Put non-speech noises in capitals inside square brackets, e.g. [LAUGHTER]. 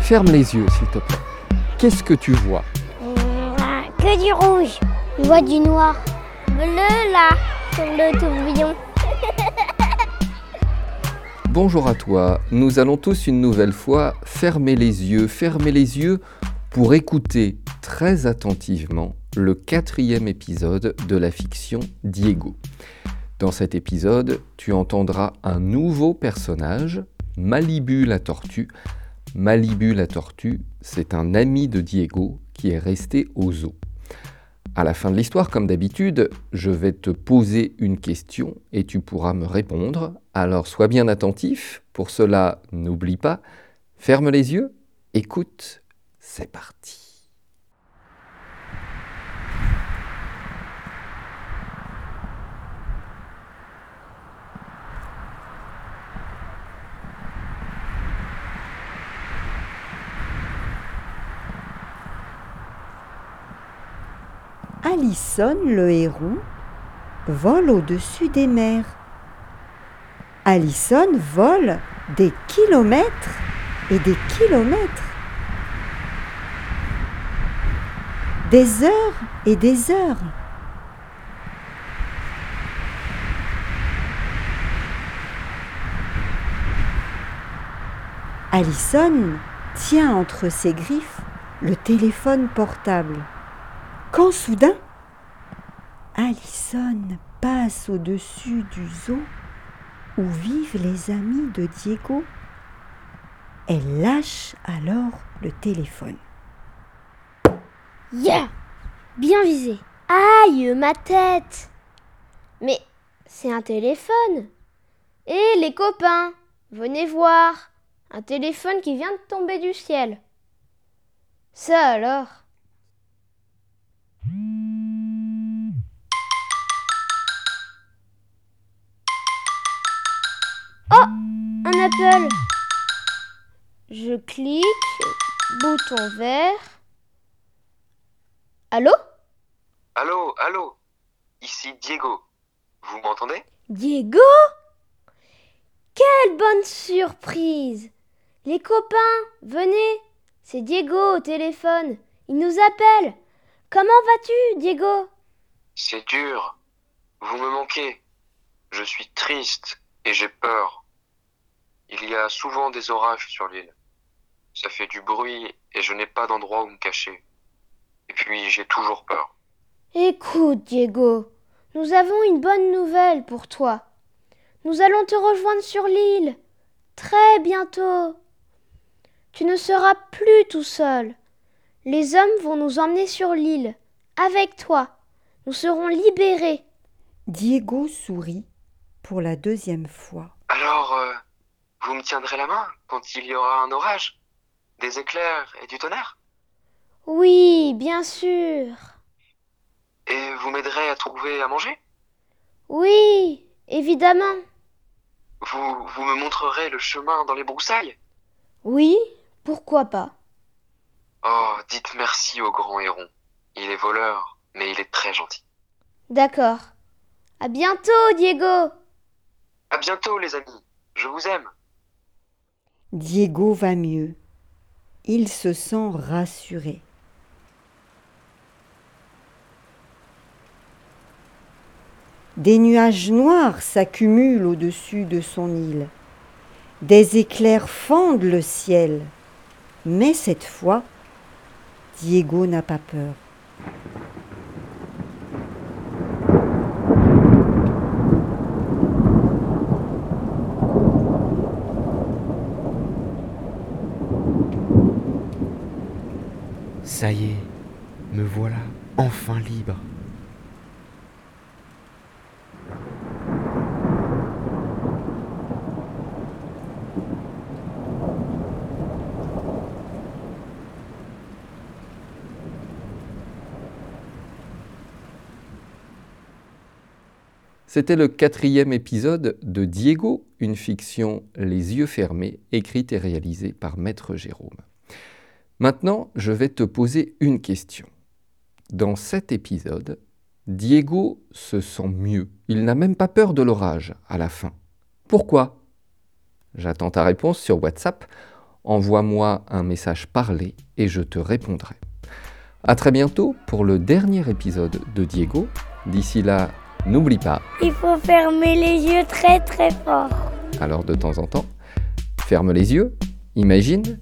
Ferme les yeux, s'il te plaît. Qu'est-ce que tu vois? Que du rouge. Je vois du noir. Bleu là, sur le tourbillon. [LAUGHS] Bonjour à toi. Nous allons tous une nouvelle fois fermer les yeux, fermer les yeux pour écouter très attentivement le quatrième épisode de la fiction Diego. Dans cet épisode, tu entendras un nouveau personnage, Malibu la tortue. Malibu la tortue, c'est un ami de Diego qui est resté au zoo. À la fin de l'histoire, comme d'habitude, je vais te poser une question et tu pourras me répondre. Alors sois bien attentif. Pour cela, n'oublie pas, ferme les yeux, écoute, c'est parti. Allison le héron vole au-dessus des mers. Allison vole des kilomètres et des kilomètres. Des heures et des heures. Allison tient entre ses griffes le téléphone portable. Quand soudain, Allison passe au-dessus du zoo où vivent les amis de Diego. Elle lâche alors le téléphone. Yeah Bien visé. Aïe, ma tête Mais c'est un téléphone. Hé, les copains, venez voir. Un téléphone qui vient de tomber du ciel. Ça alors? Je clique, bouton vert. Allô? Allô, allô? Ici Diego. Vous m'entendez? Diego? Quelle bonne surprise Les copains, venez C'est Diego au téléphone. Il nous appelle. Comment vas-tu, Diego? C'est dur. Vous me manquez. Je suis triste et j'ai peur. Il y a souvent des orages sur l'île. Ça fait du bruit et je n'ai pas d'endroit où me cacher. Et puis j'ai toujours peur. Écoute, Diego, nous avons une bonne nouvelle pour toi. Nous allons te rejoindre sur l'île. Très bientôt. Tu ne seras plus tout seul. Les hommes vont nous emmener sur l'île. Avec toi. Nous serons libérés. Diego sourit pour la deuxième fois. Alors, euh, vous me tiendrez la main quand il y aura un orage Des éclairs et du tonnerre Oui, bien sûr. Et vous m'aiderez à trouver à manger? Oui, évidemment. vous, vous me montrerez le chemin dans les broussailles? Oui, pourquoi pas Oh, dites merci au grand héron. Il est voleur, mais il est très gentil. D'accord. À bientôt, Diego. À bientôt, les amis. Je vous aime. Diego va mieux. Il se sent rassuré. Des nuages noirs s'accumulent au-dessus de son île. Des éclairs fendent le ciel. Mais cette fois, Diego n'a pas peur. Ça y est, me voilà enfin libre. C'était le quatrième épisode de Diego, une fiction Les yeux fermés, écrite et réalisée par Maître Jérôme. Maintenant, je vais te poser une question. Dans cet épisode, Diego se sent mieux. Il n'a même pas peur de l'orage à la fin. Pourquoi? J'attends ta réponse sur WhatsApp. Envoie-moi un message parlé et je te répondrai. À très bientôt pour le dernier épisode de Diego. D'ici là, n'oublie pas. Il faut fermer les yeux très très fort. Alors de temps en temps, ferme les yeux, imagine